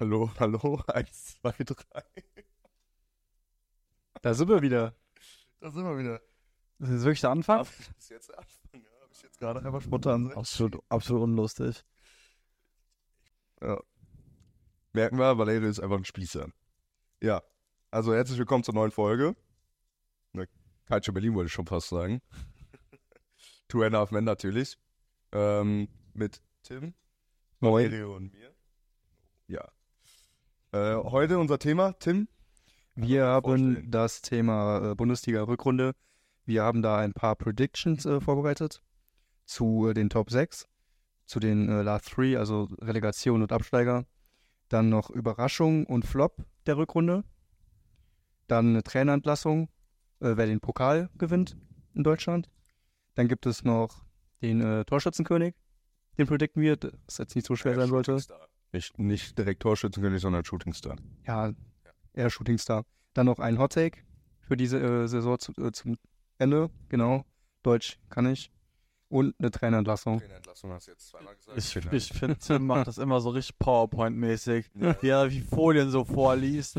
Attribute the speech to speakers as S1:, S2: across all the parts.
S1: Hallo, hallo, eins, zwei, drei.
S2: Da sind wir wieder.
S1: Da sind wir wieder.
S2: Das ist wirklich der Anfang?
S1: Das ist jetzt der Anfang, ja. Hab ich jetzt gerade einfach spontan.
S2: Absolut, absolut unlustig.
S1: Merken wir, Valerio ist einfach ein Spießer. Ja, also herzlich willkommen zur neuen Folge. Ne, Calcio Berlin wollte ich schon fast sagen. Two and a Half Men natürlich. Ähm, mit Tim, Valerio und mir. Ja. Äh, heute unser Thema, Tim.
S2: Wir haben
S1: vorstellen.
S2: das Thema äh, Bundesliga-Rückrunde. Wir haben da ein paar Predictions äh, vorbereitet zu äh, den Top 6, zu den äh, Last Three, also Relegation und Absteiger. Dann noch Überraschung und Flop der Rückrunde. Dann eine Trainerentlassung, wer den Pokal gewinnt in Deutschland. Dann gibt es noch den Torschützenkönig, den predikten wir, das jetzt nicht so schwer sein sollte.
S1: Shootingstar. Nicht, nicht direkt Torschützenkönig, sondern Shootingstar.
S2: ja, eher Shootingstar. Dann noch ein Hot Take für diese äh, Saison zu, äh, zum Ende, genau. Deutsch kann ich. Und eine Trainerentlassung.
S1: Trainerentlassung hast du jetzt zweimal gesagt.
S3: Ich, ich finde, Tim macht das immer so richtig PowerPoint-mäßig.
S1: Dank.
S3: Wie er wie Folien so vorliest.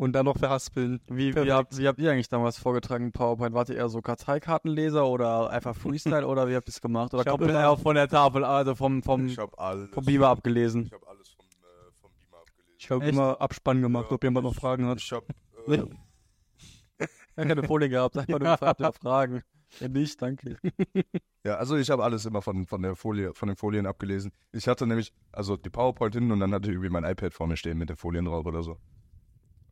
S2: Und dann noch verhaspeln.
S3: Wie, wie, habt, wie habt ihr eigentlich damals vorgetragen PowerPoint? Wart ihr eher so Karteikartenleser oder einfach Freestyle oder wie habt ihr es gemacht? Oder
S2: Ich
S3: komplett
S2: immer-
S3: einfach von der Tafel, also vom, vom,
S1: ich habe alles,
S3: vom Beamer abgelesen?
S1: ich hab alles vom, äh, vom Beamer abgelesen.
S2: Ich habe immer Abspann gemacht,
S1: Ja,
S2: ob jemand noch
S1: ich-
S2: Fragen hat.
S1: Ich habe äh,
S3: habe keine Folie gehabt, einfach nur gefragt, ja. Fragen. Ja, nicht, danke.
S1: Ja, also ich habe alles immer von, von der Folie, von den Folien abgelesen. Ich hatte nämlich, also die PowerPoint hin und dann hatte ich irgendwie mein iPad vor mir stehen mit den Folien drauf oder so.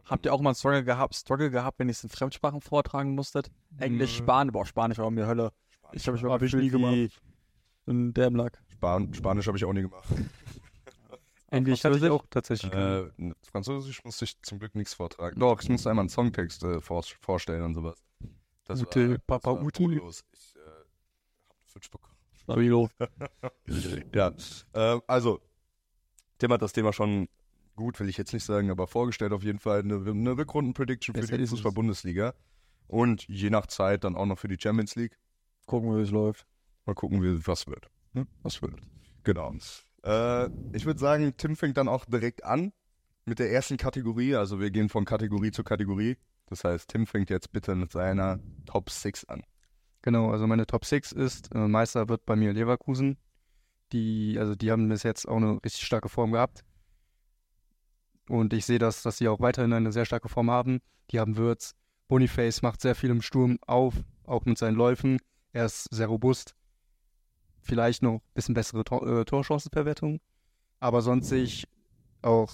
S3: Habt ihr auch mal einen Struggle gehabt, Struggle gehabt, wenn ihr es in Fremdsprachen vortragen musstet? Englisch,
S2: Nö.
S3: Spanisch, boah, Spanisch war mir Hölle. Ich habe
S2: ich nie
S3: gefühlt wie ein Dämlack.
S1: Span Spanisch habe ich auch nie gemacht.
S2: Englisch hatte ich auch tatsächlich.
S1: Äh, Französisch musste ich zum Glück nichts vortragen. Doch, ich musste einmal einen Songtext äh, vor, vorstellen und sowas. Das
S2: Ute, Papa
S1: das war
S2: Ute.
S1: brotllos. Ich äh, habe Fitch bekommen.
S3: Stabilo.
S1: ja, äh, also, Tim hat das Thema schon gut, will ich jetzt nicht sagen, aber vorgestellt auf jeden Fall eine, eine Rückrunden-Prediction für die. Fußball-Bundesliga und je nach Zeit dann auch noch für die Champions League.
S3: Gucken, wie es läuft.
S1: Mal gucken, wie, was wird. Ne? Was wird. Genau. Äh, ich würde sagen, Tim fängt dann auch direkt an mit der ersten Kategorie. Also wir gehen von Kategorie zu Kategorie. Das heißt, Tim fängt jetzt bitte mit seiner Top 6 an.
S2: Genau, also meine Top 6 ist, äh, Meister wird bei mir Leverkusen. Die, also die haben bis jetzt auch eine richtig starke Form gehabt. Und ich sehe das, dass sie auch weiterhin eine sehr starke Form haben. Die haben Würz. Boniface macht sehr viel im Sturm auf, auch mit seinen Läufen. Er ist sehr robust. Vielleicht noch ein bisschen bessere Tor äh, Torchancenverwertung. Aber sonst sehe ich auch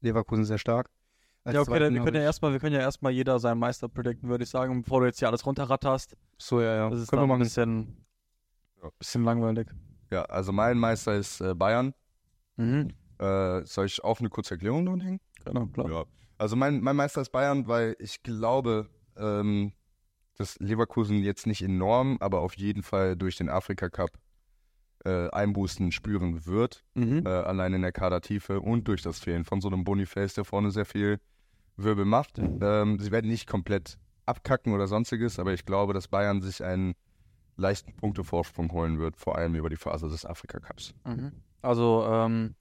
S2: Leverkusen sehr stark. Als
S3: Ja, okay, dann, wir können ja erstmal, wir können ja erstmal jeder seinen Meister predikten, würde ich sagen, bevor du jetzt hier alles runterratterst.
S2: So, ja, ja.
S3: Das ist
S2: Können wir
S3: dann ein
S2: machen.
S3: bisschen,
S1: Ja.
S3: bisschen langweilig.
S1: Ja, also mein Meister ist äh, Bayern.
S3: Mhm.
S1: Äh, soll ich auch eine kurze Erklärung dran hängen?
S3: Genau, klar.
S1: Ja. Also mein, mein Meister ist Bayern, weil ich glaube, ähm, dass Leverkusen jetzt nicht enorm, aber auf jeden Fall durch den Afrika Cup äh, Einbußen spüren wird,
S3: Mhm.
S1: äh, allein in der Kadertiefe und durch das Fehlen von so einem Boniface, der vorne sehr viel Wirbel macht. Ähm, sie werden nicht komplett abkacken oder sonstiges, aber ich glaube, dass Bayern sich einen leichten Punktevorsprung holen wird, vor allem über die Phase des Afrika Cups.
S3: Mhm. Also, ähm,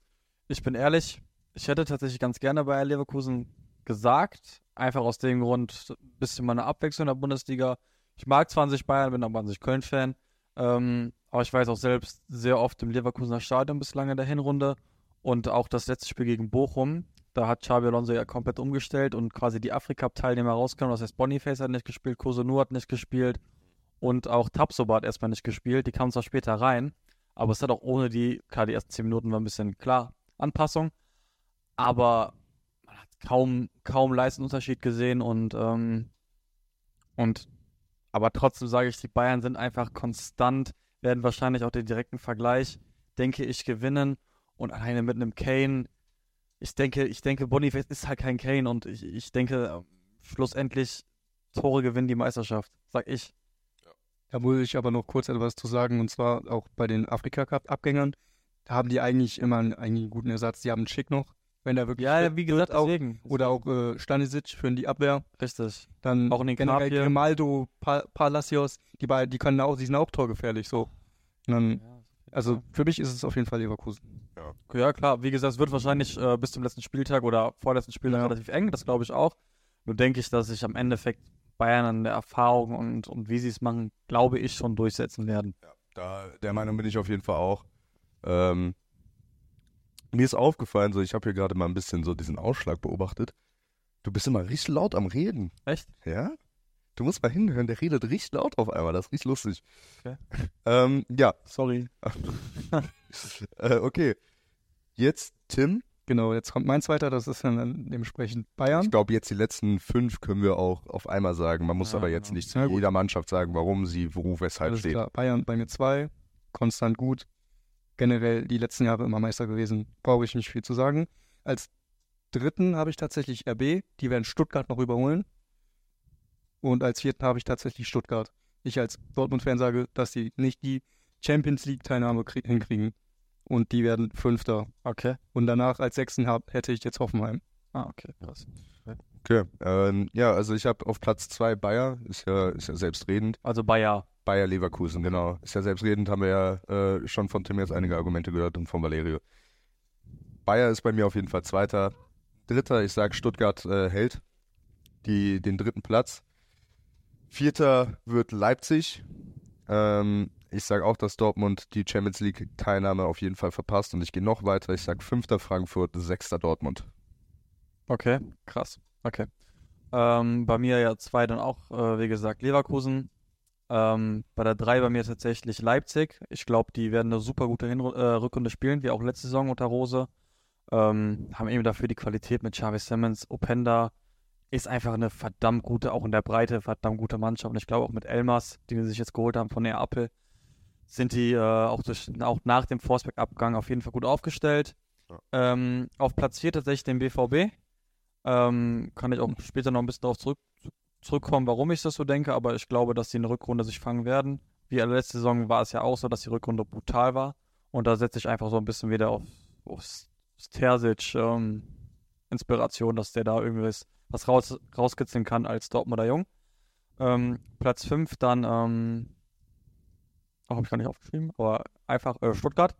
S3: ich bin ehrlich, ich hätte tatsächlich ganz gerne Bayer Leverkusen gesagt. Einfach aus dem Grund, ein bisschen mal eine Abwechslung in der Bundesliga. Ich mag 20 Bayern, bin aber 20 Köln-Fan. Ähm, aber ich weiß auch selbst sehr oft im Leverkusener Stadion bislang in der Hinrunde. Und auch das letzte Spiel gegen Bochum, da hat Xabi Alonso ja komplett umgestellt und quasi die Afrika-Teilnehmer rausgenommen. Das heißt, Boniface hat nicht gespielt, Kosunu hat nicht gespielt und auch Tapsoba hat erstmal nicht gespielt. Die kamen zwar später rein, aber es hat auch ohne die, klar, die ersten 10 Minuten waren ein bisschen klar, Anpassung, aber man hat kaum, kaum Leistungsunterschied gesehen und, ähm, und aber trotzdem sage ich, die Bayern sind einfach konstant, werden wahrscheinlich auch den direkten Vergleich, denke ich, gewinnen und alleine mit einem Kane, ich denke, ich denke, Boniface ist halt kein Kane und ich, ich denke, schlussendlich Tore gewinnen die Meisterschaft, sag ich.
S2: Da muss ich aber noch kurz etwas zu sagen, und zwar auch bei den Afrika-Cup-Abgängern. Haben die eigentlich immer einen, eigentlich einen guten Ersatz. Die haben einen Schick noch, wenn der wirklich
S3: Ja, wie gesagt,
S2: auch.
S3: deswegen.
S2: Oder auch äh, Stanisic für die Abwehr.
S3: Richtig.
S2: Dann
S3: Auch in den
S2: generell. Grimaldo, pa Palacios, die beiden, die können auch, die sind auch torgefährlich so. Dann, also für mich ist es auf jeden Fall Leverkusen.
S3: Ja, klar. Wie gesagt, es wird wahrscheinlich äh, bis zum letzten Spieltag oder vorletzten Spieltag
S2: Ja.
S3: relativ eng. Das glaube ich auch. Nur denke ich, dass sich am Endeffekt Bayern an der Erfahrung und, und wie sie es machen, glaube ich, schon durchsetzen werden.
S1: Da, der Meinung bin ich auf jeden Fall auch. Ähm, mir ist aufgefallen, so ich habe hier gerade mal ein bisschen so diesen Ausschlag beobachtet. Du bist immer richtig laut am Reden.
S3: Echt?
S1: Ja? Du musst mal hinhören, der redet richtig laut auf einmal. Das ist richtig lustig.
S3: Okay.
S1: Ähm, ja,
S3: Sorry.
S1: äh, okay. Jetzt Tim.
S2: Genau, jetzt kommt mein zweiter, das ist dann dementsprechend Bayern.
S1: Ich glaube, jetzt die letzten fünf können wir auch auf einmal sagen. Man muss
S3: Ja,
S1: aber jetzt
S3: genau.
S1: nicht zu jeder Mannschaft sagen, warum sie, wo, weshalb
S2: Alles
S1: steht.
S2: klar. Bayern bei mir zwei, konstant gut. Generell die letzten Jahre immer Meister gewesen. Brauche ich nicht viel zu sagen. Als dritten habe ich tatsächlich RB. Die werden Stuttgart noch überholen. Und als vierten habe ich tatsächlich Stuttgart. Ich als Dortmund-Fan sage, dass sie nicht die Champions League-Teilnahme krie- hinkriegen. Und die werden Fünfter.
S3: Okay.
S2: Und danach als Sechsten hab, hätte ich jetzt Hoffenheim.
S3: Ah, okay. Krass.
S1: Okay. Ähm, ja, also ich habe auf Platz zwei Bayer, ist ja, ist ja selbstredend.
S3: Also Bayer.
S1: Bayer Leverkusen, genau. Ist ja selbstredend, haben wir ja äh, schon von Tim jetzt einige Argumente gehört und von Valerio. Bayer ist bei mir auf jeden Fall Zweiter. Dritter, ich sage Stuttgart äh, hält die, den dritten Platz. Vierter wird Leipzig. Ähm, ich sage auch, dass Dortmund die Champions League-Teilnahme auf jeden Fall verpasst und ich gehe noch weiter. Ich sage fünfter Frankfurt, sechster Dortmund.
S3: Okay, krass. Okay. Ähm, bei mir ja zwei dann auch, äh, wie gesagt, Leverkusen. Ähm, bei der drei bei mir tatsächlich Leipzig. Ich glaube, die werden eine super gute Hinru äh, Rückrunde spielen, wie auch letzte Saison unter Rose. Ähm, haben eben dafür die Qualität mit Xavi Simmons. Openda ist einfach eine verdammt gute, auch in der Breite, verdammt gute Mannschaft. Und ich glaube auch mit Elmas, die wir sich jetzt geholt haben von Neapel, sind die äh, auch, durch, auch nach dem Forsberg-Abgang auf jeden Fall gut aufgestellt.
S1: Ja.
S3: Ähm, auf Platz 4 tatsächlich den BVB. Ähm, kann ich auch später noch ein bisschen darauf zurück, zurückkommen, warum ich das so denke, aber ich glaube, dass die in der Rückrunde sich fangen werden. Wie letzte Saison war es ja auch so, dass die Rückrunde brutal war. Und da setze ich einfach so ein bisschen wieder auf, auf Terzic ähm, Inspiration, dass der da irgendwas was raus, rauskitzeln kann als Dortmunder Jung. Ähm, Platz 5 dann, ähm, oh, habe ich gar nicht aufgeschrieben, aber einfach äh, Stuttgart.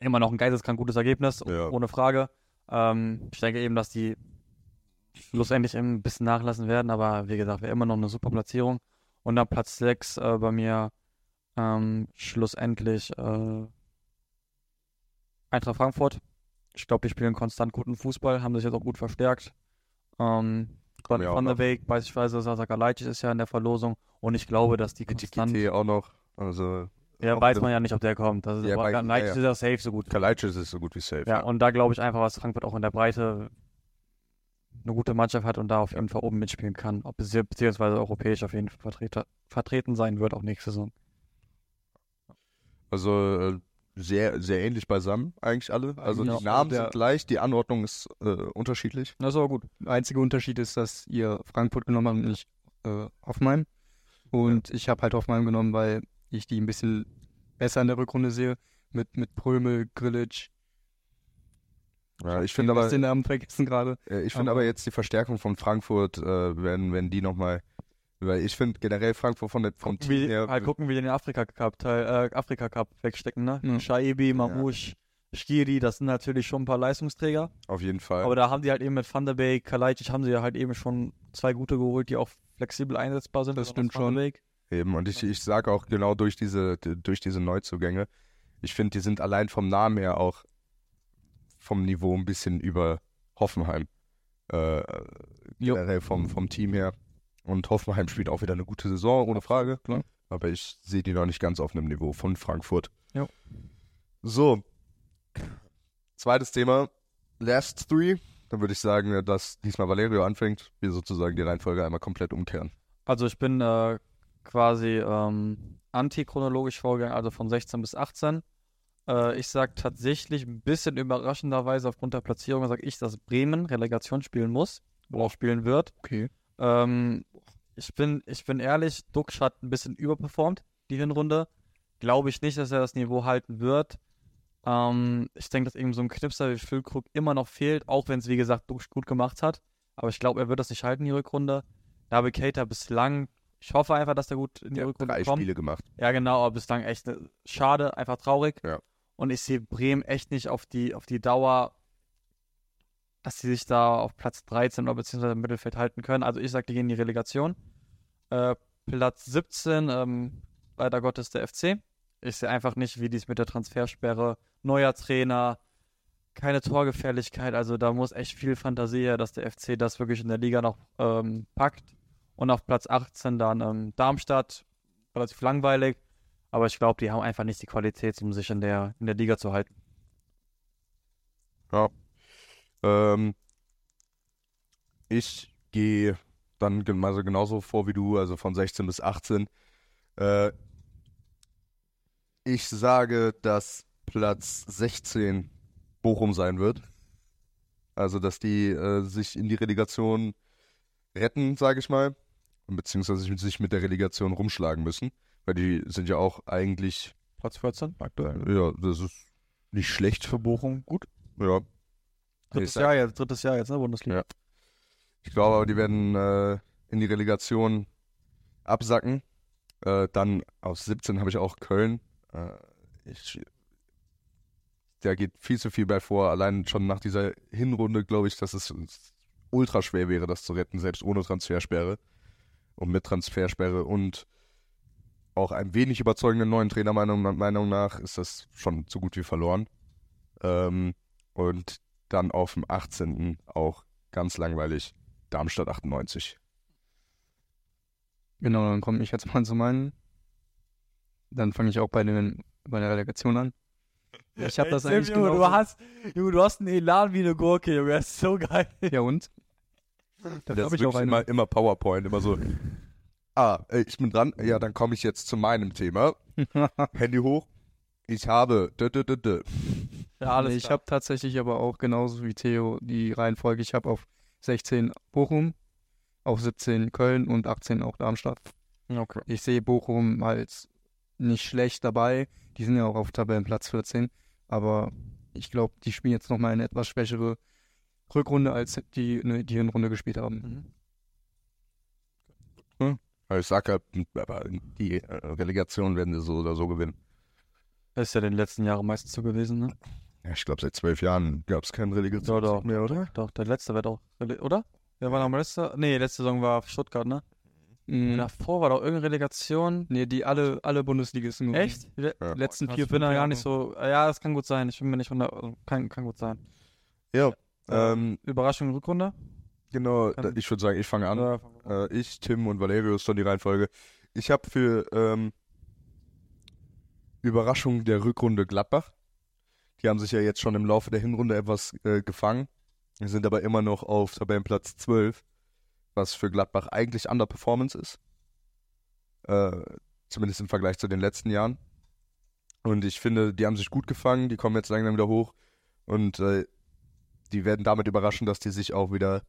S3: Immer noch ein geisteskrank gutes Ergebnis,
S1: Ja.
S3: ohne Frage. Ähm, ich denke eben, dass die schlussendlich ein bisschen nachlassen werden, aber wie gesagt, wäre immer noch eine super Platzierung. Und dann Platz 6 äh, bei mir ähm, schlussendlich äh, Eintracht Frankfurt. Ich glaube, die spielen konstant guten Fußball, haben sich jetzt auch gut verstärkt. Ähm,
S1: Kommen ja
S3: Van der. Beek, beispielsweise Sasa Kalajdzic ist ja in der Verlosung und ich glaube, dass die konstant,
S1: Kite auch noch. Also,
S3: ja, weiß man ja nicht, ob der kommt. Das ist,
S1: Ja,
S3: aber Kalajdzic
S1: ja,
S3: ist ja safe so gut.
S1: Kalajdzic ist so gut wie safe.
S3: Ja, und da glaube ich einfach, was Frankfurt auch in der Breite eine gute Mannschaft hat und da auf jeden Fall oben mitspielen kann, ob bezieh- beziehungsweise europäisch auf jeden Fall vertreter, vertreten sein wird, auch nächste Saison.
S1: Also äh, sehr, sehr ähnlich beisammen, eigentlich alle. Also
S3: Ja.
S1: die Namen sind gleich, die Anordnung ist äh, unterschiedlich.
S3: Das ist aber gut.
S2: Der einzige Unterschied ist, dass ihr Frankfurt genommen habt und nicht äh, Hoffenheim. Und ich habe halt Hoffenheim genommen, weil ich die ein bisschen besser in der Rückrunde sehe. Mit, mit Prömel, Grillitsch.
S1: Ja, ich finde aber,
S2: den Namen vergessen gerade.
S1: ich finde
S2: aber-
S1: jetzt die Verstärkung von Frankfurt, äh, wenn, wenn die nochmal, weil ich finde generell Frankfurt von der, vom Team
S3: Wie,
S1: her,
S3: halt gucken, wie die den Afrika Cup, Teil, äh, Afrika Cup wegstecken, ne?
S2: Ja.
S3: Shaibi, Mamouche, Skiri, das sind natürlich schon ein paar Leistungsträger.
S1: auf jeden Fall.
S3: Aber da haben die halt eben mit Van der Beek, Kalajdzic haben sie ja halt eben schon zwei gute geholt, die auch flexibel einsetzbar sind.
S2: Das
S3: besonders
S2: stimmt schon.
S1: Eben, und ich, ich sage auch genau durch diese, durch diese Neuzugänge, ich finde, die sind allein vom Namen her auch vom Niveau ein bisschen über Hoffenheim. Äh,
S2: Jo.
S1: generell vom, vom Team her. Und Hoffenheim spielt auch wieder eine gute Saison, ohne Frage.
S2: klar.
S1: Aber ich sehe die noch nicht ganz auf einem Niveau von Frankfurt.
S3: Jo.
S1: So. Zweites Thema. Last Three. Dann würde ich sagen, dass diesmal Valerio anfängt. Wir sozusagen die Reihenfolge einmal komplett umkehren.
S3: Also ich bin äh, quasi ähm, antichronologisch vorgegangen, also von 16 bis 18. Äh, ich sage tatsächlich ein bisschen überraschenderweise aufgrund der Platzierung, sage ich, dass Bremen Relegation spielen muss oder auch spielen wird.
S2: Okay.
S3: Ähm, ich, bin, ich bin ehrlich, Duxch hat ein bisschen überperformt, die Hinrunde. Glaube ich nicht, dass er das Niveau halten wird. Ähm, ich denke, dass eben so ein Knipser wie Füllkrug immer noch fehlt, auch wenn es, wie gesagt, Duxch gut gemacht hat. Aber ich glaube, er wird das nicht halten, die Rückrunde. Naby Keita bislang, ich hoffe einfach, dass er gut in die
S1: Ja,
S3: Rückrunde
S1: drei
S3: kommt.
S1: Spiele gemacht.
S3: Ja, genau, aber bislang echt äh, schade, einfach traurig.
S1: Ja.
S3: Und ich sehe Bremen echt nicht auf die, auf die Dauer, dass sie sich da auf Platz 13 oder beziehungsweise im Mittelfeld halten können. Also ich sage, die gehen in die Relegation. Äh, Platz 17, ähm, leider Gottes der FC. Ich sehe einfach nicht, wie dies mit der Transfersperre, neuer Trainer, keine Torgefährlichkeit. Also da muss echt viel Fantasie her, dass der FC das wirklich in der Liga noch ähm, packt. Und auf Platz 18 dann ähm, Darmstadt, relativ langweilig. Aber ich glaube, die haben einfach nicht die Qualität, um sich in der, in der Liga zu halten.
S1: Ja. Ähm, ich gehe dann also genauso vor wie du, also von 16 bis 18. Äh, ich sage, dass Platz 16 Bochum sein wird. Also, dass die äh, sich in die Relegation retten, sage ich mal. Beziehungsweise sich mit der Relegation rumschlagen müssen. Weil die sind ja auch eigentlich,
S3: Platz 14 aktuell.
S1: ja, das ist nicht schlecht.
S3: Für Bochum gut.
S1: Ja.
S3: Drittes Jahr jetzt, drittes Jahr jetzt, ne, Bundesliga.
S1: Ja. Ich glaube aber, die werden äh, in die Relegation absacken. Äh, dann aus 17 habe ich auch Köln. Äh, ich, da geht viel zu viel bei vor. Allein schon nach dieser Hinrunde glaube ich, dass es ultra schwer wäre, das zu retten, selbst ohne Transfersperre. Und mit Transfersperre und auch ein wenig überzeugenden neuen Trainer, Meinung, Meinung nach, ist das schon so gut wie verloren. Ähm, und dann auf dem 18. auch ganz langweilig Darmstadt 98.
S2: Genau, dann komme ich jetzt mal zu meinen. Dann fange ich auch bei, den, bei der Relegation an. Ich habe das
S3: Ey,
S2: eigentlich
S3: Junge, du hast, Junge, du hast einen Elan wie eine Gurke, Junge, das ist so geil.
S2: Ja und?
S1: Das
S2: hab
S1: ist
S2: ich auch
S1: immer, immer PowerPoint, immer so. Ah, äh, ich bin dran. Ja, dann komme ich jetzt zu meinem Thema. Handy hoch. Ich habe. Dö, dö, dö, dö.
S3: Ja, alles
S2: Nee, ich habe tatsächlich aber auch genauso wie Theo die Reihenfolge. Ich habe auf 16 Bochum, auf 17 Köln und 18 auch Darmstadt.
S3: Okay.
S2: Ich sehe Bochum als nicht schlecht dabei. Die sind ja auch auf Tabellenplatz 14. Aber ich glaube, die spielen jetzt nochmal eine etwas schwächere Rückrunde, als die ne, die Hinrunde gespielt haben.
S3: Mhm.
S1: Aber Ich sag halt, aber die äh, Relegation werden sie so oder so gewinnen.
S3: Das ist ja in den letzten Jahren meistens so gewesen, ne?
S1: Ja, ich glaube, seit zwölf Jahren gab es keinen Relegation
S3: Doch, doch.
S1: mehr, oder?
S3: Doch, der letzte wird auch, oder? Wer war noch mal letzter? Nee, letzte Saison war Stuttgart, ne?
S2: Mhm.
S3: Davor war doch irgendeine Relegation.
S2: Nee, die alle, alle Bundesligisten. gewinnen.
S3: Echt? Die le-
S1: Ja.
S2: Letzten
S3: Ich
S2: vier,
S3: bin da gar nicht so. Ja, das kann gut sein. Ich bin mir nicht hundert. also Kann, kann gut sein.
S1: Ja. Ähm,
S3: Überraschung Rückrunde?
S1: Genau,
S3: Kann-
S1: da, ich würde sagen, ich fange an.
S3: Oder-
S1: Äh, ich, Tim und Valerio ist schon die Reihenfolge. Ich habe für ähm, Überraschung der Rückrunde Gladbach. Die haben sich ja jetzt schon im Laufe der Hinrunde etwas äh, gefangen, sind aber immer noch auf Tabellenplatz 12, was für Gladbach eigentlich Underperformance ist. Äh, zumindest im Vergleich zu den letzten Jahren. Und ich finde, die haben sich gut gefangen, die kommen jetzt langsam wieder hoch und äh, die werden damit überraschen, dass die sich auch wieder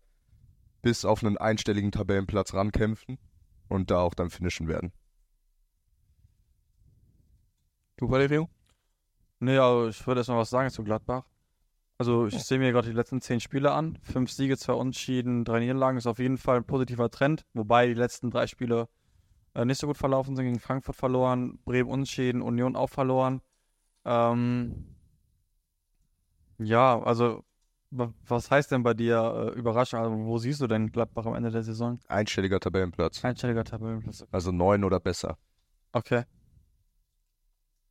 S1: bis auf einen einstelligen Tabellenplatz rankämpfen und da auch dann finishen werden.
S2: Du, Valerio?
S3: Nee, also ich würde erst mal was sagen zu Gladbach. Also ich sehe mir gerade die letzten zehn Spiele an. Fünf Siege, zwei Unentschieden, drei Niederlagen ist auf jeden Fall ein positiver Trend. Wobei die letzten drei Spiele äh, nicht so gut verlaufen sind. Gegen Frankfurt verloren, Bremen unentschieden, Union auch verloren. Ähm, ja, also was heißt denn bei dir äh, Überraschung? Also wo siehst du denn Gladbach am Ende der Saison?
S1: Einstelliger Tabellenplatz.
S3: Einstelliger Tabellenplatz.
S1: Also neun oder besser.
S3: Okay.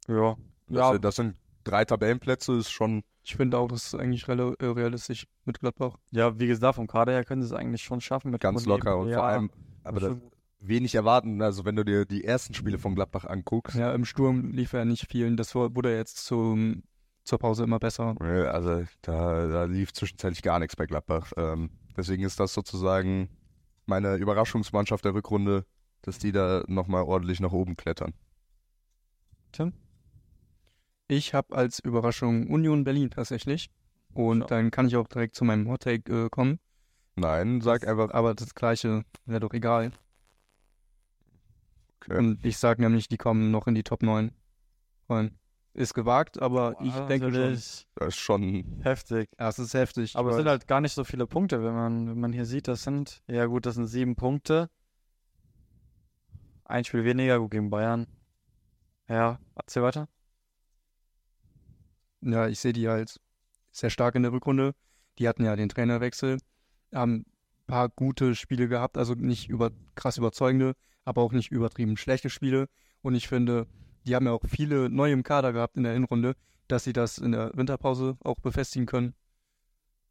S3: Ja.
S1: Das,
S3: Ja,
S1: das sind drei Tabellenplätze, ist schon
S2: Ich finde auch, das ist eigentlich äh, realistisch mit Gladbach.
S3: ja, wie gesagt, vom Kader her können sie es eigentlich schon schaffen. Mit
S1: ganz locker und
S3: ja,
S1: vor allem, aber das wenig erwarten. Also wenn du dir die ersten Spiele von Gladbach anguckst,
S2: Ja, im Sturm lief er nicht viel. Das wurde jetzt zum, zur Pause immer besser.
S1: also da, da lief zwischenzeitlich gar nichts bei Gladbach. Ähm, deswegen ist das sozusagen meine Überraschungsmannschaft der Rückrunde, dass die da nochmal ordentlich nach oben klettern.
S3: Tim?
S2: Ich habe als Überraschung Union Berlin tatsächlich. Und
S3: Schau.
S2: dann kann ich auch direkt zu meinem Hottake äh, kommen.
S1: Nein, sag einfach,
S2: Aber das gleiche wäre doch egal.
S1: okay.
S2: Und ich sage nämlich, die kommen noch in die Top 9 rein. Ist gewagt, aber ich
S3: Boah,
S2: denke schon.
S1: das ist schon
S3: Heftig.
S2: Ja, es ist heftig.
S3: Aber
S2: ich
S3: es sind halt gar nicht so viele Punkte, wenn man, wenn man hier sieht, das sind, ja gut, das sind sieben Punkte. Ein Spiel weniger, gut gegen Bayern. Ja, erzähl weiter.
S2: ja, ich sehe die halt sehr stark in der Rückrunde. Die hatten ja den Trainerwechsel, haben ein paar gute Spiele gehabt, also nicht über, krass überzeugende, aber auch nicht übertrieben schlechte Spiele. Und ich finde, die haben ja auch viele neue im Kader gehabt in der Hinrunde, dass sie das in der Winterpause auch befestigen können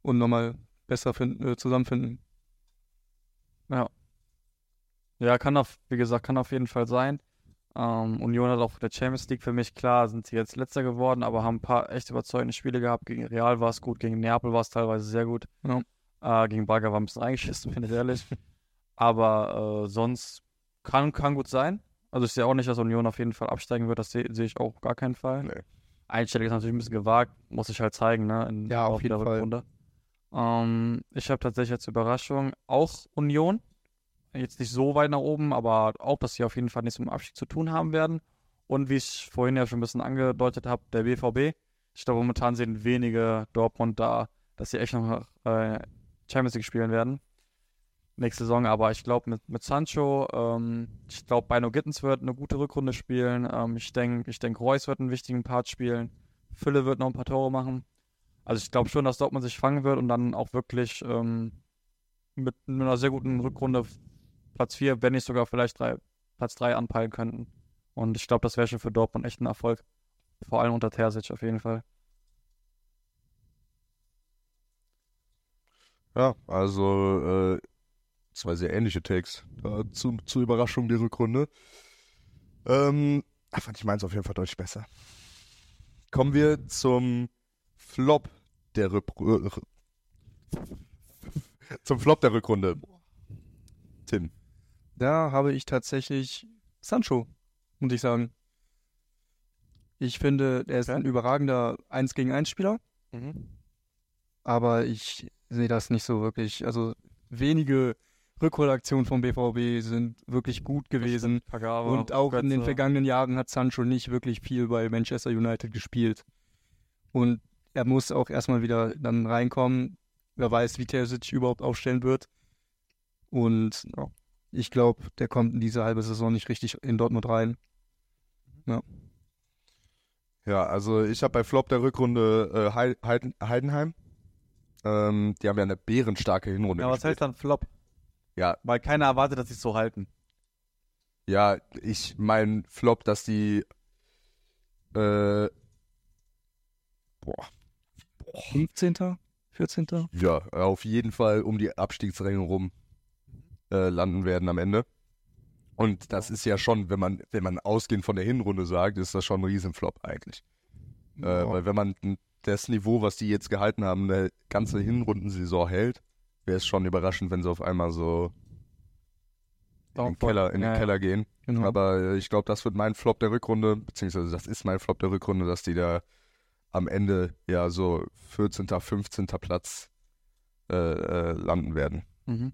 S2: und nochmal besser finden, äh, zusammenfinden.
S3: Ja. Ja, kann auf, wie gesagt, kann auf jeden Fall sein. Ähm, Union hat auch der Champions League für mich, klar, sind sie jetzt letzter geworden, aber haben ein paar echt überzeugende Spiele gehabt. Gegen Real war es gut, gegen Neapel war es teilweise sehr gut.
S2: Ja.
S3: Äh, gegen Braga war ein bisschen reingeschissen, finde ich ehrlich. aber äh, sonst kann, kann gut sein. Also ich sehe auch nicht, dass Union auf jeden Fall absteigen wird, das sehe seh ich auch gar keinen Fall.
S1: Nee.
S3: Einstellung ist natürlich ein bisschen gewagt, muss ich halt zeigen, ne? In,
S2: Ja, auf jeden Fall.
S3: Rückrunde. Ähm, ich habe tatsächlich als Überraschung auch Union. Jetzt nicht so weit nach oben, aber auch, dass sie auf jeden Fall nichts mit dem Abstieg zu tun haben werden. Und wie ich vorhin ja schon ein bisschen angedeutet habe, der BVB. Ich glaube, momentan sehen wenige Dortmund da, dass sie echt noch äh, Champions League spielen werden. Nächste Saison, aber ich glaube mit, mit Sancho, ähm, ich glaube, Bino Gittens wird eine gute Rückrunde spielen. Ähm, ich denke, ich denk, Reus wird einen wichtigen Part spielen. Fülle wird noch ein paar Tore machen. Also ich glaube schon, dass Dortmund sich fangen wird und dann auch wirklich ähm, mit einer sehr guten Rückrunde Platz 4, wenn nicht sogar vielleicht drei, Platz 3 anpeilen könnten. Und ich glaube, das wäre schon für Dortmund echt ein Erfolg. Vor allem unter Terzic auf jeden Fall.
S1: Ja, also äh, zwei sehr ähnliche Takes äh, zu, zur Überraschung der Rückrunde. Ähm, ach, fand ich meins auf jeden Fall deutlich besser. Kommen wir zum Flop der Rück zum Flop der Rückrunde. Tim.
S2: Da habe ich tatsächlich Sancho, muss ich sagen. Ich finde, er ist ein überragender 1 gegen 1 Spieler, aber ich sehe das nicht so wirklich. Also wenige Rückholaktionen vom BVB sind wirklich gut gewesen.
S3: Pagava,
S2: Und auch in den
S3: Götze.
S2: vergangenen Jahren hat Sancho nicht wirklich viel bei Manchester United gespielt. Und er muss auch erstmal wieder dann reinkommen. Wer weiß, wie Terzic überhaupt aufstellen wird. Und ja, ich glaube, der kommt in diese halbe Saison nicht richtig in Dortmund rein.
S1: Ja, also ich habe bei Flop der Rückrunde äh, Hei- Heiden, Heidenheim. Ähm, die haben ja eine bärenstarke Hinrunde
S3: Ja, was
S1: gespielt.
S3: heißt dann Flop?
S1: Ja,
S3: Weil keiner erwartet, dass sie es so halten.
S1: Ja, ich mein Flop, dass die äh, boah,
S2: 15., 14.
S1: ja, auf jeden Fall um die Abstiegsränge rum äh, landen werden am Ende. Und das ist ja schon, wenn man, wenn man ausgehend von der Hinrunde sagt, ist das schon ein Riesenflop eigentlich. Äh, weil wenn man das Niveau, was die jetzt gehalten haben, eine ganze Hinrundensaison hält, wäre es schon überraschend, wenn sie auf einmal so in den Keller, in den
S3: Ja.
S1: Keller gehen.
S2: Genau.
S1: Aber äh, ich glaube, das wird mein Flop der Rückrunde, beziehungsweise das ist mein Flop der Rückrunde, dass die da am Ende ja so 14., 15. Platz äh, äh, landen werden.
S3: Mhm.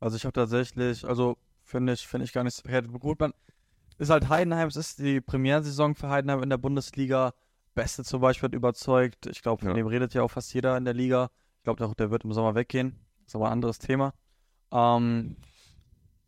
S3: Also ich habe tatsächlich, also finde ich, finde ich gar nicht so verkehrt. Gut, man ist halt Heidenheim, es ist die Premierensaison für Heidenheim in der Bundesliga. Beste zum Beispiel hat überzeugt. Ich glaube, von
S1: Ja.
S3: dem redet ja auch fast jeder in der Liga. Ich glaube, der, der wird im Sommer weggehen. Ist aber ein anderes Thema. Ähm,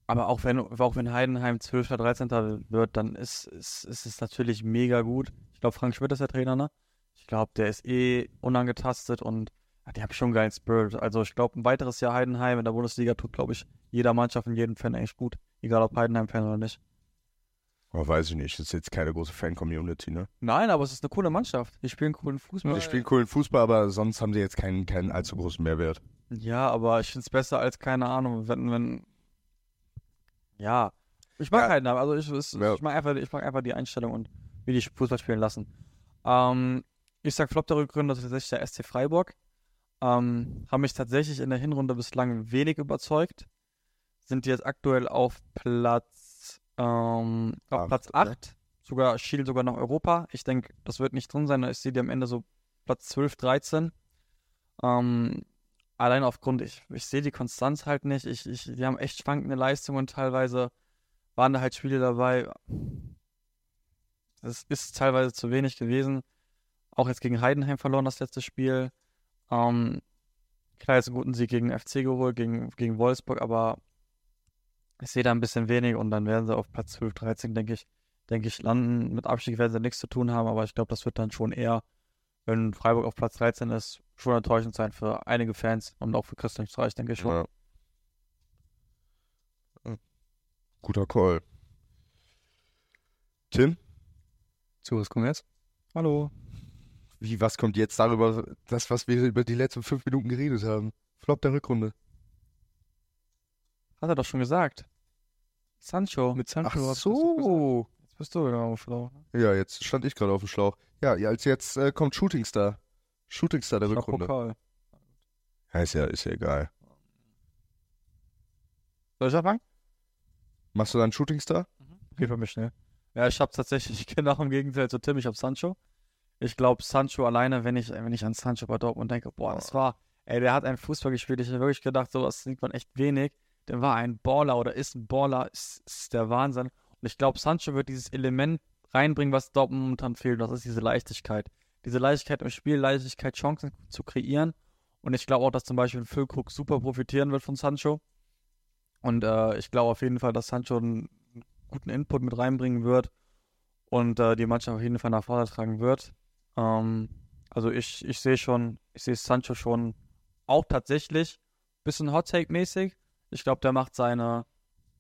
S3: aber auch wenn, auch wenn Heidenheim 12. oder 13. wird, dann ist, ist, ist es natürlich mega gut. Ich glaube, Frank Schmidt ist der Trainer, ne? Ich glaube, der ist eh unangetastet und ja, die haben schon einen geilen Spirit. Also ich glaube, ein weiteres Jahr Heidenheim in der Bundesliga tut, glaube ich, jeder Mannschaft und jedem Fan eigentlich gut. Egal ob Heidenheim-Fan oder nicht.
S1: Aber weiß ich nicht, das ist jetzt keine große Fan-Community, ne?
S3: Nein, aber es ist eine coole Mannschaft. Die spielen coolen Fußball.
S1: Die spielen coolen Fußball, aber sonst haben sie jetzt keinen, keinen allzu großen Mehrwert.
S3: Ja, aber ich finde es besser als, keine Ahnung, wenn, wenn. Ja. Ich mag
S1: Ja.
S3: Heidenheim. Also ich, es,
S1: Ja.
S3: ich, mag einfach, ich mag einfach die Einstellung und wie die Fußball spielen lassen. Ähm, ich sag Flop der Rückrunde, das ist tatsächlich der SC Freiburg. Ähm, haben mich tatsächlich in der Hinrunde bislang wenig überzeugt. Sind jetzt aktuell auf Platz, ähm, auf
S1: Acht,
S3: Platz
S1: oder?
S3: 8. Sogar schielen sogar nach Europa. Ich denke, das wird nicht drin sein. Ich sehe die am Ende so Platz 12, 13. Ähm, allein aufgrund, ich, ich sehe die Konstanz halt nicht. Ich, ich, die haben echt schwankende Leistungen teilweise. Waren da halt Spiele dabei. Es ist teilweise zu wenig gewesen. Auch jetzt gegen Heidenheim verloren das letzte Spiel. Ähm, klar, jetzt einen guten Sieg gegen FC geholt, gegen, gegen Wolfsburg, aber ich sehe da ein bisschen wenig und dann werden sie auf Platz 12, 13, denke ich, denke ich, landen. Mit Abstieg werden sie nichts zu tun haben, aber ich glaube, das wird dann schon eher wenn Freiburg auf Platz 13 ist, schon enttäuschend sein für einige Fans und auch für Christian Streich, denke ich schon.
S1: Ja. Guter Call. Tim?
S2: So, was kommt jetzt?
S3: Hallo.
S1: Wie, was kommt jetzt darüber, das, was wir über die letzten fünf Minuten geredet haben? Flop der Rückrunde.
S3: Hat er doch schon gesagt. Sancho.
S2: Mit Sancho.
S1: Ach so.
S3: Jetzt bist du genau schlau.
S1: Ja, jetzt stand ich gerade auf dem Schlauch. Ja, als jetzt äh, kommt Shooting Star. Shooting Star der
S3: Ich
S1: Rückrunde.
S3: Pokal.
S1: Ja, ist ja, ist ja egal.
S3: Soll ich anfangen?
S1: Machst du dann Shooting Star?
S3: Geht für mich schnell. Ja, ich habe tatsächlich genau im Gegenteil zu Tim, ich habe Sancho. Ich glaube, Sancho alleine, wenn ich, wenn ich an Sancho bei Dortmund denke, boah, das war, ey, der hat einen Fußball gespielt. Ich habe wirklich gedacht, sowas sieht man echt wenig. Der war ein Baller oder ist ein Baller, ist, ist der Wahnsinn. Und ich glaube, Sancho wird dieses Element reinbringen, was Dortmund momentan fehlt. Und das ist diese Leichtigkeit. Diese Leichtigkeit im Spiel, Leichtigkeit, Chancen zu kreieren. Und ich glaube auch, dass zum Beispiel ein Füllkrug super profitieren wird von Sancho. Und äh, ich glaube auf jeden Fall, dass Sancho einen guten Input mit reinbringen wird und äh, die Mannschaft auf jeden Fall nach vorne tragen wird. Ähm, also ich, ich sehe schon, ich sehe Sancho schon auch tatsächlich ein bisschen Hot Take mäßig. Ich glaube, der macht seine,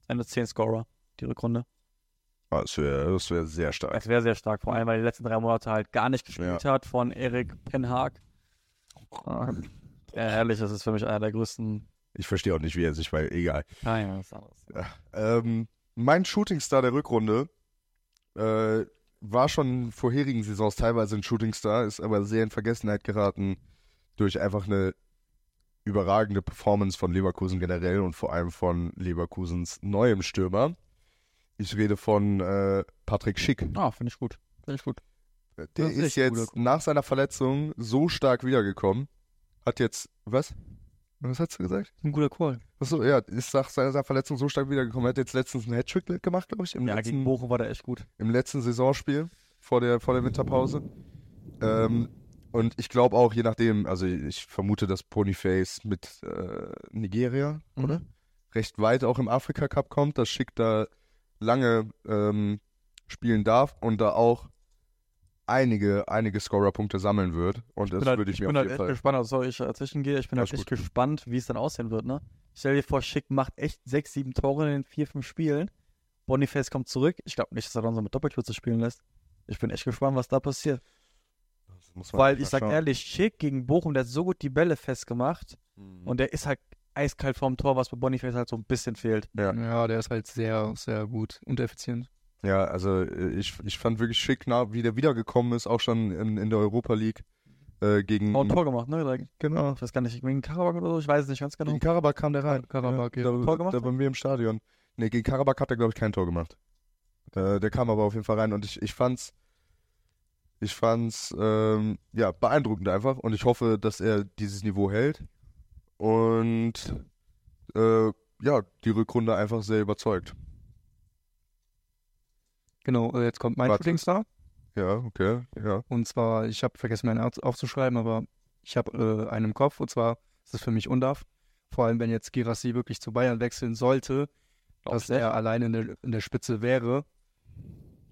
S3: seine 10 Scorer, die Rückrunde.
S1: Ah, das wäre das wär sehr stark.
S3: Das wäre sehr stark, vor allem, weil er die letzten drei Monate halt gar nicht gespielt hat von Erik Penhag. Ja, ehrlich, das ist für mich einer der größten.
S1: Ich verstehe auch nicht, wie er sich, weil egal.
S3: Nein, das ist anderes.
S1: Ähm, mein Shootingstar der Rückrunde äh, war schon in vorherigen Saisons teilweise ein Shootingstar, ist aber sehr in Vergessenheit geraten durch einfach eine überragende Performance von Leverkusen generell und vor allem von Leverkusens neuem Stürmer. Ich rede von äh, Patrick Schick.
S3: Ah, finde ich gut. Finde ich gut.
S1: Der
S2: Das ist
S1: ist jetzt nach seiner Verletzung so stark wiedergekommen. Hat jetzt, was? Was hast du gesagt?
S2: Ein guter Call.
S1: Achso, ja, ist nach seiner Verletzung so stark wiedergekommen. Er hat jetzt letztens einen Hattrick gemacht, glaube ich, im,
S3: Ja,
S1: letzten,
S3: gegen Bochum war der echt gut.
S1: im letzten Saisonspiel vor der, vor der Winterpause. Ähm, und ich glaube auch, je nachdem, also ich vermute, dass Ponyface mit äh, Nigeria,
S3: Mhm.
S1: oder? Recht weit auch im Afrika Cup kommt, dass Schick da lange ähm, spielen darf und da auch einige, einige Scorer-Punkte sammeln wird. Und das
S3: halt,
S1: würde ich,
S3: ich
S1: mir
S3: bin
S1: auf
S3: halt
S1: jeden
S3: echt
S1: Fall.
S3: gespannt, also sorry, ich dazwischen gehe. Ich bin halt echt
S1: gut.
S3: gespannt, wie es dann aussehen wird, ne? Stell dir vor, Schick macht echt sechs, sieben Tore in den vier, fünf Spielen. Boniface kommt zurück. Ich glaube nicht, dass er dann so mit Doppelkürze spielen lässt. Ich bin echt gespannt, was da passiert.
S1: Das muss man
S3: Weil ich sag
S1: schauen.
S3: ehrlich, Schick gegen Bochum, der hat so gut die Bälle festgemacht
S1: Mhm.
S3: und der ist halt eiskalt vorm Tor, was bei Boniface halt so ein bisschen fehlt.
S1: Ja.
S2: Ja, der ist halt sehr, sehr gut und effizient.
S1: Ja, also äh, ich, ich fand wirklich schick, wie der wiedergekommen ist, auch schon in, in der Europa League äh, gegen.
S3: Auch ein Tor gemacht, ne? Direkt.
S1: Genau.
S3: Ich weiß gar nicht, gegen Karabakh oder so, ich weiß es nicht ganz genau.
S1: Gegen Karabakh kam der rein.
S2: Karabakh,
S1: ja.
S2: ja.
S1: Da,
S3: Tor gemacht
S1: da bei mir im Stadion. Nee, gegen Karabakh hat er, glaube ich, kein Tor gemacht. Äh, der kam aber auf jeden Fall rein und ich, ich fand's, ich fand's, ähm, ja, beeindruckend einfach und ich hoffe, dass er dieses Niveau hält und, äh, ja, die Rückrunde einfach sehr überzeugt.
S2: Genau, äh, jetzt kommt mein. Shootingstar.
S1: Ja, okay, ja.
S2: Und zwar, ich habe vergessen, meinen auf- aufzuschreiben, aber ich habe äh, einen im Kopf. Und zwar ist es für mich Undarf. Vor allem, wenn jetzt Girassi wirklich zu Bayern wechseln sollte, dass
S3: nicht.
S2: er alleine in der, in der Spitze wäre.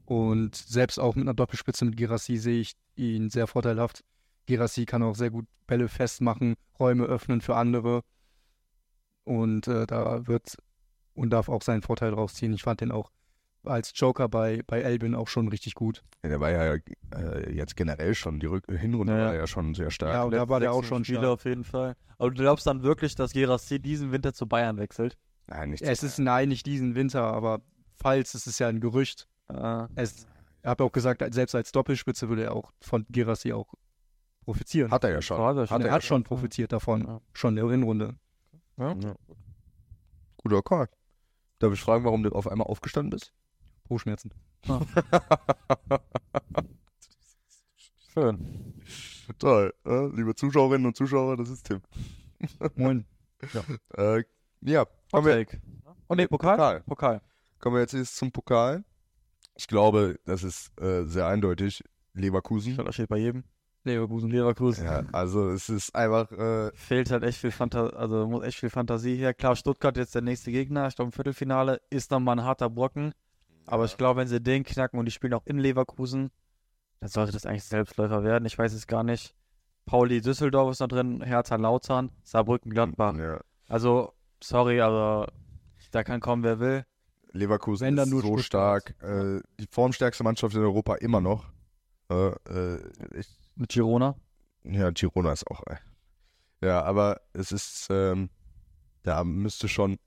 S2: Und selbst auch mit einer Doppelspitze mit Girassi sehe ich ihn sehr vorteilhaft. Girassi kann auch sehr gut Bälle festmachen, Räume öffnen für andere. Und äh, da wird Undarf auch seinen Vorteil rausziehen. Ich fand den auch als Joker bei, bei Elbin auch schon richtig gut.
S1: ja der war ja äh, jetzt generell schon, die Rück Hinrunde
S3: Ja,
S1: war ja schon sehr stark.
S2: Ja, und da war der auch schon
S3: Spieler
S2: stark.
S3: auf jeden Fall. Aber du glaubst dann wirklich, dass Gerassi diesen Winter zu Bayern wechselt?
S1: Nein, nicht
S2: Es ist nein, nicht diesen Winter, aber falls, es ist ja ein Gerücht.
S3: Äh,
S2: Es, er hat auch gesagt, selbst als Doppelspitze würde er auch von Girassi auch profitieren.
S1: Hat er ja schon.
S3: Hat er schon.
S1: Hat
S2: er hat schon profitiert davon,
S3: Ja.
S2: schon in der Hinrunde.
S3: ja.
S1: Ja. Guter Call. Darf ich fragen, warum du auf einmal aufgestanden bist?
S2: Brustschmerzen.
S3: Schön.
S1: Toll. Äh, liebe Zuschauerinnen und Zuschauer, das ist Tim.
S2: Moin.
S1: Äh, ja, kommen wir.
S3: Oh ne, Pokal?
S1: Pokal.
S3: Pokal.
S1: kommen wir jetzt zum Pokal. Ich glaube, das ist äh, sehr eindeutig. Leverkusen.
S3: Das steht bei jedem.
S2: Leverkusen.
S3: Leverkusen.
S1: Ja, also es ist einfach, äh,
S3: Fehlt halt echt viel Fantasie, also muss echt viel Fantasie her. Klar, Stuttgart jetzt der nächste Gegner, ich glaube im Viertelfinale, ist nochmal ein harter Brocken. Aber ich glaube, wenn sie den knacken und die spielen auch in Leverkusen, dann sollte das eigentlich Selbstläufer werden. Ich weiß es gar nicht. Pauli Düsseldorf ist noch drin, Hertha Lautern, Saarbrücken Gladbach.
S1: Ja.
S3: Also, sorry, aber da kann kommen, wer will.
S1: Leverkusen
S2: Wenn dann
S1: ist
S2: nur
S1: so
S2: Stuttgart.
S1: stark. Äh, die formstärkste Mannschaft in Europa immer noch. Äh, äh, ich,
S3: Mit Girona.
S1: ja, Girona ist auch. Ja, aber es ist, ähm, da müsste schon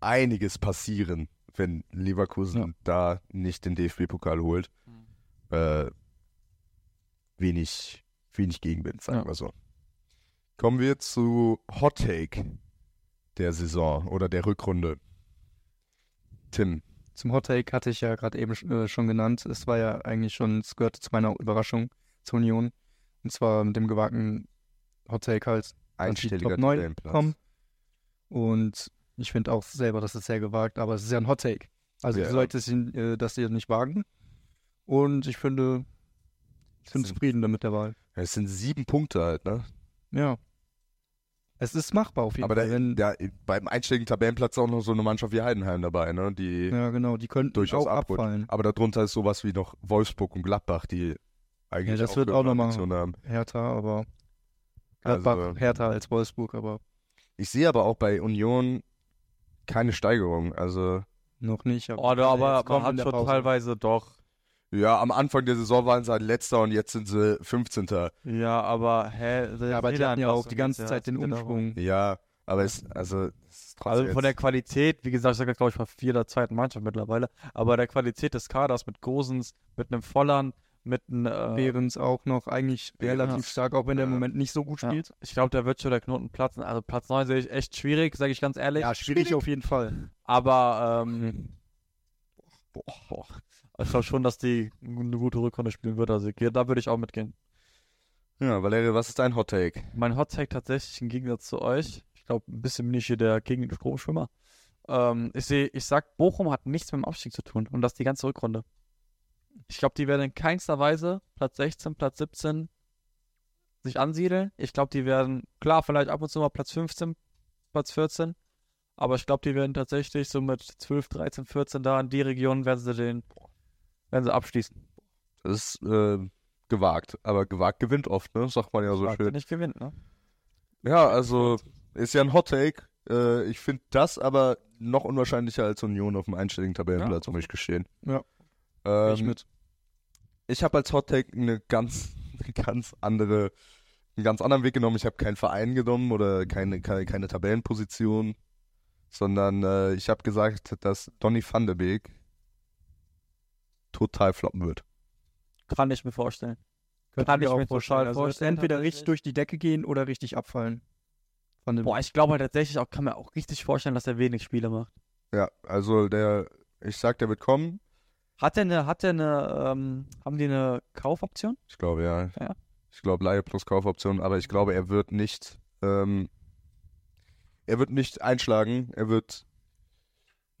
S1: einiges passieren, wenn Leverkusen
S2: Ja.
S1: da nicht den DFB-Pokal holt. Äh, wenig, wenig Gegenwind, sagen
S3: Ja.
S1: wir so. Kommen wir zu Hot Take der Saison oder der Rückrunde. Tim,
S2: Zum Hot Take hatte ich ja gerade eben äh, schon genannt. Es war ja eigentlich schon, es gehörte zu meiner Überraschung zur Union. Und zwar mit dem gewagten Hot Take halt,
S1: einstelliger
S2: Top 9
S1: Tabellenplatz.
S2: kommen. Und ich finde auch selber, das ist sehr gewagt, aber es ist ja ein Hot Take. Also
S1: Ja.
S2: solltest ihn, äh, das hier nicht wagen. Und ich finde, ich bin zufrieden damit der Wahl.
S1: Ja, Es sind sieben Punkte halt, ne?
S2: Ja. Es ist machbar auf jeden
S1: Aber
S2: Fall.
S1: da,
S2: wenn,
S1: da, beim einstelligen Tabellenplatz ist auch noch so eine Mannschaft wie Heidenheim dabei, ne? Die
S2: ja, genau, die könnten
S1: durchaus
S2: auch
S1: abrutschen.
S2: abfallen.
S1: Aber darunter ist sowas wie noch Wolfsburg und Gladbach, die eigentlich
S2: Ja, das
S1: auch
S2: wird auch noch mal-
S1: Ambitionen haben.
S2: Härter, aber Gladbach
S1: Also-
S2: härter als Wolfsburg, aber
S1: Ich sehe aber auch bei Union keine Steigerung. Also
S2: noch nicht.
S3: Oh, aber
S2: jetzt kommt
S3: man
S2: in
S3: hat schon
S2: Pause.
S3: teilweise doch.
S1: ja, am Anfang der Saison waren sie halt letzter und jetzt sind sie 15.
S3: Ja, aber hä?
S2: Ja, aber die hatten ja auch die ganze Zeit den Umschwung.
S1: Ja, aber es, also, es ist trotzdem
S3: Also von der Qualität, wie gesagt, ich sage glaube ich mal vier der zweiten Mannschaft mittlerweile, aber der Qualität des Kaders mit Gosens, mit einem Volland, mit einem äh,
S2: Behrens auch noch eigentlich relativ
S3: Ja.
S2: stark, auch wenn der im
S1: Ja.
S2: Moment nicht so gut
S3: Ja.
S2: spielt.
S3: Ich glaube, da wird schon der Knoten platzen. Also Platz 9 sehe ich echt schwierig, sage ich ganz ehrlich.
S2: Ja, schwierig auf jeden Fall.
S3: Aber ähm, boah, boah. ich glaube schon, dass die eine gute Rückrunde spielen wird. Also hier- da würde ich auch mitgehen.
S1: Ja, Valerie, was ist dein Hot Take?
S3: Mein Hot Take tatsächlich im Gegensatz zu euch. Ich glaube, ein bisschen bin ich hier der gegen den Stromschwimmer. Ähm, ich sehe, ich sag, Bochum hat nichts mit dem Aufstieg zu tun und das die ganze Rückrunde. Ich glaube, die werden in keinster Weise Platz 16, Platz 17 sich ansiedeln. Ich glaube, die werden, klar, vielleicht ab und zu mal Platz 15, Platz 14. Aber ich glaube, die werden tatsächlich so mit 12, 13, 14 da in die Region werden sie den, werden sie abschließen.
S1: Das ist äh, gewagt, aber gewagt gewinnt oft, ne? Sagt man ja so schön.
S3: nicht gewinnt, ne?
S1: Ja, also ist ja ein Hot Take. Äh, ich finde das aber noch unwahrscheinlicher als Union auf dem einstelligen Tabellenplatz,
S3: Ja.
S1: muss ich gestehen.
S2: Ja.
S1: Ähm,
S2: ich mit.
S1: Ich habe als Hot Take eine ganz, eine ganz andere, einen ganz anderen Weg genommen. Ich habe keinen Verein genommen oder keine, keine, keine Tabellenposition, sondern äh, ich habe gesagt, dass Donny van de Beek total floppen wird.
S3: Kann ich mir vorstellen.
S2: Könnte
S3: kann
S2: mir
S3: ich
S2: auch
S3: mir
S2: vorstellen.
S3: total
S2: Also
S3: vorstellen,
S2: entweder richtig durch die Decke gehen oder richtig abfallen. Von dem
S3: Boah, ich glaube halt tatsächlich auch, kann mir auch richtig vorstellen, dass er wenig Spiele macht.
S1: Ja, also der, ich sag, der wird kommen.
S3: Hat er eine, hat er eine, ähm, haben die eine Kaufoption?
S1: Ich glaube, ja.
S3: Ja.
S1: Ich glaube, Laie plus Kaufoption, aber ich glaube, er wird nicht, ähm, er wird nicht einschlagen. Er wird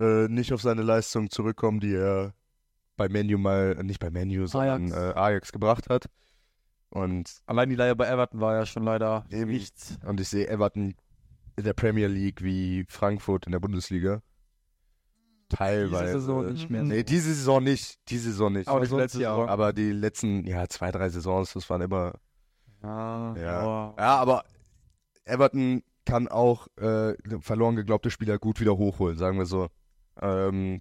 S1: äh, nicht auf seine Leistung zurückkommen, die er bei Menu mal, äh, nicht bei Menu, sondern
S3: Ajax.
S1: Ajax, äh, Ajax gebracht hat. Und,
S3: Allein die Leihe bei Everton war ja schon leider
S1: Eben.
S3: nichts.
S1: und ich sehe Everton in der Premier League wie Frankfurt in der Bundesliga. Teilweise.
S2: Diese Saison nicht mehr.
S1: Nee, diese Saison nicht. Diese Saison nicht.
S3: Aber
S2: Aber
S3: die letzte Saison.
S1: Aber die letzten, ja, zwei, drei Saisons, das waren immer
S3: Ja,
S1: Ja.
S3: aber-
S1: Ja, aber Everton kann auch äh, verloren geglaubte Spieler gut wieder hochholen, sagen wir so. Ähm,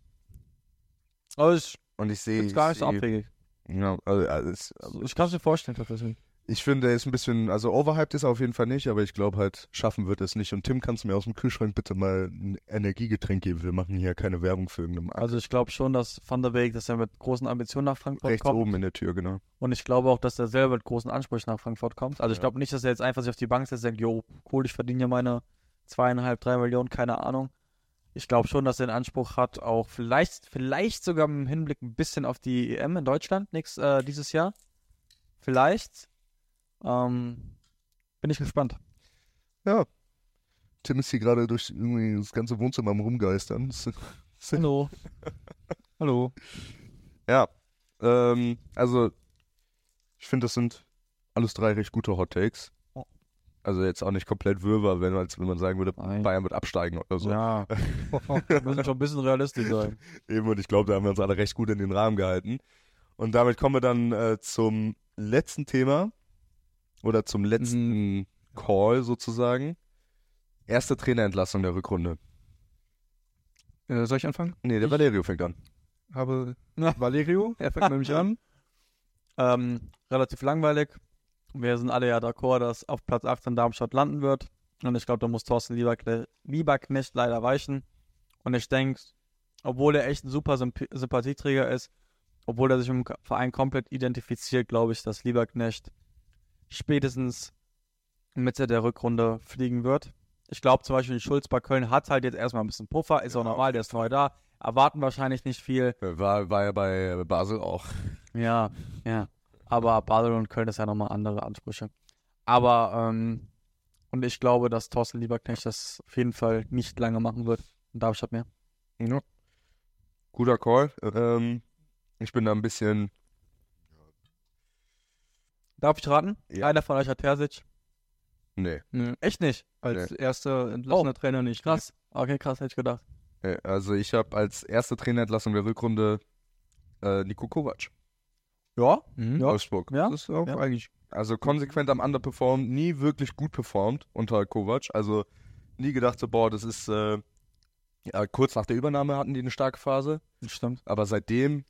S3: Aber ich
S1: und ich sehe.
S3: es gar nicht so
S1: ich,
S3: abwegig.
S1: ja, also, also,
S3: Also ich kann es mir vorstellen, tatsächlich.
S1: Ich finde, er ist ein bisschen, also overhyped ist er auf jeden Fall nicht, aber ich glaube halt, schaffen wird es nicht. Und Tim, kannst du mir aus dem Kühlschrank bitte mal ein Energiegetränk geben? Wir machen hier keine Werbung für irgendeinen Markt.
S3: Also ich glaube schon, dass Van der Beek, dass er mit großen Ambitionen nach Frankfurt
S1: Rechts
S3: kommt.
S1: oben in der Tür, genau.
S3: Und ich glaube auch, dass er selber mit großen Ansprüchen nach Frankfurt kommt. Also ich
S1: Ja.
S3: glaube nicht, dass er jetzt einfach sich auf die Bank setzt und sagt, jo, cool, ich verdiene ja meine zweieinhalb, drei Millionen, keine Ahnung. Ich glaube schon, dass er den Anspruch hat, auch vielleicht, vielleicht sogar im Hinblick ein bisschen auf die EM in Deutschland nix, äh, dieses Jahr. Vielleicht. Ähm, bin ich gespannt.
S1: Tim ist hier gerade durch irgendwie das ganze Wohnzimmer am Rumgeistern.
S3: Hallo.
S2: Hallo.
S1: Ja, ähm, also ich finde, das sind alles drei recht gute Hot Takes.
S3: Ja.
S1: Also jetzt auch nicht komplett Würmer, wenn man, als wenn man sagen würde,
S3: Nein.
S1: Bayern wird absteigen oder so.
S3: Ja. Wir müssen schon ein bisschen realistisch sein.
S1: Eben, und ich glaube, da haben wir uns alle recht gut in den Rahmen gehalten. Und damit kommen wir dann äh, zum letzten Thema oder zum letzten Call sozusagen. Erste Trainerentlassung der Rückrunde.
S2: Äh, soll ich anfangen?
S1: Nee, der
S2: Ich-
S1: Valerio fängt an.
S2: Habe Valerio, er fängt nämlich an.
S3: Ähm, relativ langweilig. Wir sind alle ja d'accord, dass auf Platz 18 Darmstadt landen wird. Und ich glaube, da muss Thorsten Lieberkne Lieberknecht leider weichen. Und ich denke, obwohl er echt ein super Symp Sympathieträger ist, obwohl er sich im Verein komplett identifiziert, glaube ich, dass Lieberknecht spätestens Mitte der Rückrunde fliegen wird. Ich glaube zum Beispiel, Schulz bei Köln hat halt jetzt erstmal ein bisschen Puffer, ist auch
S1: Ja.
S3: normal, der ist neu da. Erwarten wahrscheinlich nicht viel.
S1: War, war ja bei Basel auch.
S3: Ja, ja. Aber Basel und Köln ist ja nochmal andere Ansprüche. Aber, ähm, und ich glaube, dass Thorsten Lieberknecht das auf jeden Fall nicht lange machen wird. Und Darmstadt mehr.
S1: Ja. Guter Call. Ähm, ich bin da ein bisschen.
S3: Darf ich raten?
S1: Ja.
S3: Einer von euch hat Terzic.
S1: Nee.
S2: Nö,
S3: Echt nicht.
S2: als erster entlassener Trainer nicht.
S3: Krass. Okay, krass, hätte ich gedacht.
S1: nee. Also ich habe als erste Trainerentlassung der Rückrunde äh, Nico Kovac.
S3: Ja?
S2: Mhm.
S3: Ja.
S1: Wolfsburg.
S3: Ja?
S2: Das ist auch
S3: Ja.
S2: eigentlich.
S1: Also konsequent am Underperform, nie wirklich gut performt unter Kovac. Also nie gedacht so, boah, das ist äh, ja, kurz nach der Übernahme hatten die eine starke Phase,
S3: Stimmt.
S1: aber seitdem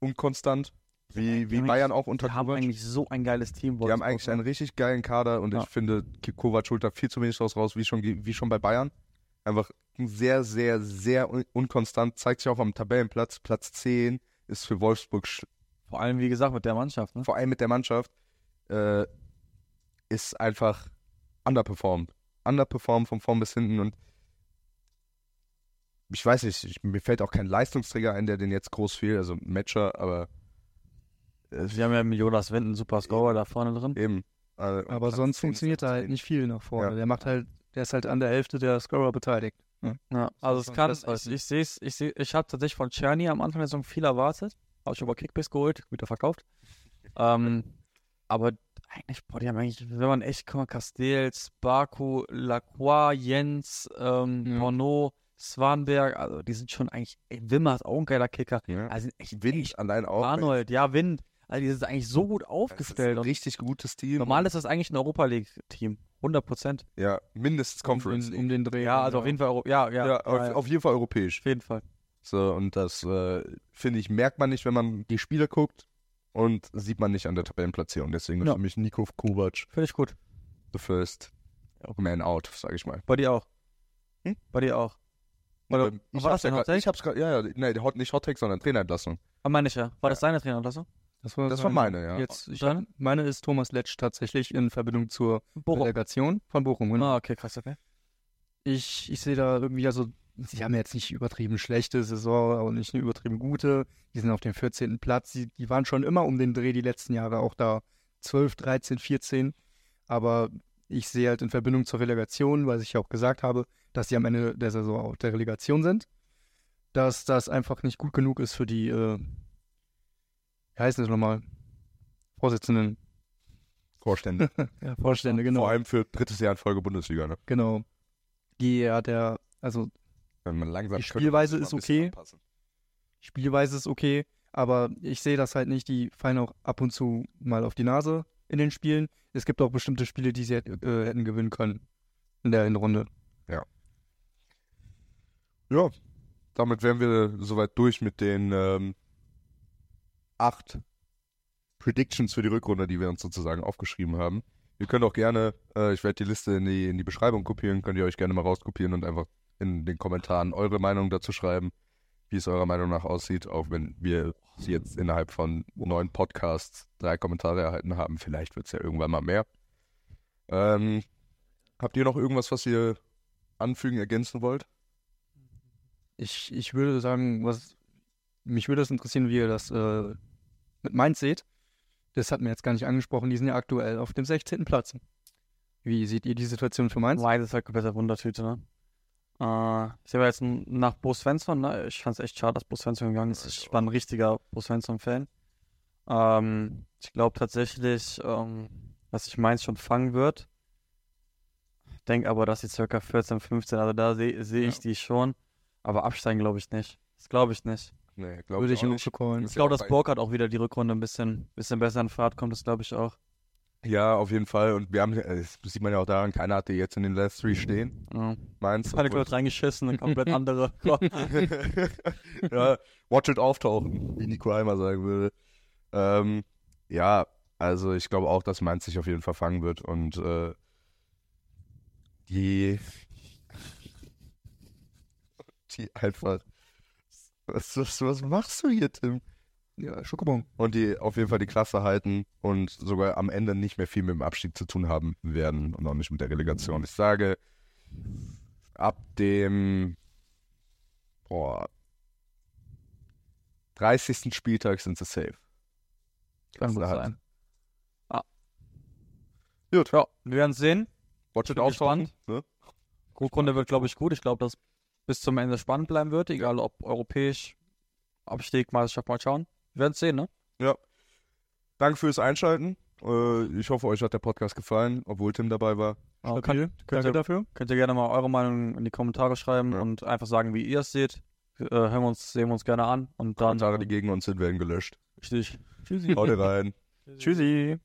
S1: unkonstant, wie,
S3: die
S1: wie Bayern auch unter
S3: Die haben
S1: Kovac.
S3: eigentlich so ein geiles Team.
S1: Die haben eigentlich einen richtig geilen Kader und
S3: Ja.
S1: ich finde, Kovac holt da viel zu wenig draus raus, wie schon, wie schon bei Bayern. Einfach sehr, sehr, sehr un unkonstant, zeigt sich auch am Tabellenplatz. Platz 10 ist für Wolfsburg
S3: Vor allem, wie gesagt, mit der Mannschaft. Ne?
S1: vor allem mit der Mannschaft, äh, ist einfach underperformed. Underperformed von vorn bis hinten und ich weiß nicht, ich, mir fällt auch kein Leistungsträger ein, der den jetzt groß fehlt, also Matcher, aber äh,
S3: Sie haben ja mit Jonas Wind einen super Scorer da vorne drin.
S1: eben. Äh,
S2: Aber sonst
S1: 10
S2: funktioniert da halt nicht viel nach vorne.
S1: Ja.
S2: Der macht halt, der ist halt an der Hälfte der Scorer beteiligt.
S3: Ja, also
S2: muss
S3: es kann, ich,
S2: festhalten.
S3: ich sehe es, ich sehe, ich habe tatsächlich von Czerny am Anfang der Saison viel erwartet. Habe ich über Kickbase geholt, wieder verkauft. ähm, aber eigentlich, boah, die haben eigentlich, wenn man echt, guck mal, Castells, Baku, Lacroix, Jens, ähm,
S2: Ja.
S3: Porno, Swanberg, also die sind schon eigentlich, ey, Wimmer ist auch ein geiler Kicker.
S1: Ja.
S3: Also echt,
S1: Wind
S3: echt
S1: allein auch.
S3: Arnold, ja, Wind. Also die sind eigentlich so gut
S1: Das ist
S3: aufgestellt.
S1: ein richtig gutes Team.
S3: normal ist das eigentlich ein Europa League-Team. 100 Prozent.
S1: Ja, mindestens Conference
S2: um, um den Dreh.
S3: Ja, also auf jeden Fall, Euro ja, ja,
S1: ja, auf, auf jeden Fall europäisch.
S3: auf jeden Fall.
S1: So, und das, äh, finde ich, merkt man nicht, wenn man die Spiele guckt und sieht man nicht an der Tabellenplatzierung. Deswegen
S3: Ja.
S1: für mich Nico Kovac
S3: Finde ich gut.
S1: the first man out, sage ich mal.
S3: Bei dir auch.
S1: Hm?
S3: Bei dir auch. Oder-
S1: ich
S3: war das dein
S1: ja grad, ich hab's gerade, ja, ja, nee, nicht Hot Take, sondern Trainerentlassung.
S3: Ah, meine ich ja. War das deine Trainerentlassung?
S2: Das war,
S1: Das war meine, ja.
S2: Jetzt, ich, meine ist Thomas Letsch tatsächlich in Verbindung zur
S3: Bochum.
S2: Delegation von Bochum. genau.
S3: Ah, okay, krass, okay.
S2: Ich, ich sehe da irgendwie, also, sie haben jetzt nicht übertrieben schlechte Saison, auch nicht eine übertrieben gute. Die sind auf dem 14. Platz. Die, die waren schon immer um den Dreh die letzten Jahre, auch da 12, 13, 14. Aber ich sehe halt in Verbindung zur Relegation, weil ich ja auch gesagt habe, dass sie am Ende der Saison auf der Relegation sind, dass das einfach nicht gut genug ist für die, äh, wie heißen das nochmal? Vorsitzenden.
S1: Vorstände.
S2: Ja, Vorstände, genau.
S1: Vor allem für drittes Jahr in Folge Bundesliga, ne?
S2: Genau. Die ja der, also
S1: Wenn man langsam
S2: Die Spielweise ist okay.
S1: anpassen.
S2: Spielweise ist okay, aber ich sehe das halt nicht. Die fallen auch ab und zu mal auf die Nase in den Spielen. Es gibt auch bestimmte Spiele, die sie äh, hätten gewinnen können in der Hinrunde.
S1: Ja, damit wären wir soweit durch mit den ähm, acht Predictions für die Rückrunde, die wir uns sozusagen aufgeschrieben haben. Ihr könnt auch gerne, äh, ich werde die Liste in die, in die Beschreibung kopieren, könnt ihr euch gerne mal rauskopieren und einfach in den Kommentaren eure Meinung dazu schreiben, wie es eurer Meinung nach aussieht, auch wenn wir sie jetzt innerhalb von neun Podcasts drei Kommentare erhalten haben. Vielleicht wird es ja irgendwann mal mehr. Ähm, habt ihr noch irgendwas, was ihr anfügen, ergänzen wollt?
S2: Ich, ich würde sagen, was mich würde es interessieren, wie ihr das äh, mit Mainz seht. Das hat mir jetzt gar nicht angesprochen. Die sind ja aktuell auf dem 16. Platz. Wie seht ihr die Situation für Mainz?
S3: Mainz ist halt komplett Wundertüte, ne? Äh, ich habe jetzt nach Bo Svensson, ne? Ich fand es echt schade, dass Bo Svensson gegangen ist. Ich war ein richtiger Bo Svensson-Fan. Ähm, ich glaube tatsächlich, ähm, dass sich Mainz schon fangen wird. Denke aber, dass sie circa 14, 15, also da sehe seh ich die schon. Aber absteigen glaube ich nicht. Das glaube ich nicht.
S1: Nee, glaube
S2: Würde
S1: ich
S2: ich
S1: auch nicht.
S2: callen.
S3: Ich glaube, dass Burkhardt auch wieder die Rückrunde ein bisschen, bisschen besser in Fahrt kommt, das glaube ich auch.
S1: Ja, auf jeden Fall. Und wir haben, äh, das sieht man ja auch daran, keiner hatte jetzt in den Last Three stehen.
S3: Ja.
S1: Meins.
S3: Panik wird reingeschissen, eine komplett andere.
S1: ja, watch it auftauchen, wie Nico Heimer sagen würde. Ähm, ja, also ich glaube auch, dass Mainz sich auf jeden Fall fangen wird und äh, die, die einfach. Was, was, was machst du hier, Tim?
S2: Ja, Schokobon.
S1: Und die auf jeden Fall die Klasse halten und sogar am Ende nicht mehr viel mit dem Abstieg zu tun haben werden und auch nicht mit der Relegation. Ich sage, ab dem boah, 30. Spieltag sind sie safe.
S3: Kann gut sein. Ah.
S1: Gut.
S3: Ja, wir werden sehen.
S1: Watch it
S3: gespannt.
S1: Ne?
S3: Rückrunde wird, glaube ich, gut. Ich glaube, dass bis zum Ende spannend bleiben wird, egal ob europäisch, Abstieg, Meisterschaft, mal schauen. Wir werden es sehen, ne?
S1: Danke fürs Einschalten. Äh, ich hoffe, euch hat der Podcast gefallen, obwohl Tim dabei war.
S3: Ja,
S2: Stabil.
S3: kann, könnt,
S2: Danke
S3: ihr,
S2: dafür.
S3: könnt ihr gerne mal eure Meinung in die Kommentare schreiben
S1: Ja.
S3: und einfach sagen, wie ihr es seht. Äh, hören wir uns, sehen wir uns gerne an und dann.
S1: Kommentare, die gegen uns sind, werden gelöscht.
S3: Richtig.
S2: Tschüssi.
S1: Haut rein.
S3: Tschüssi.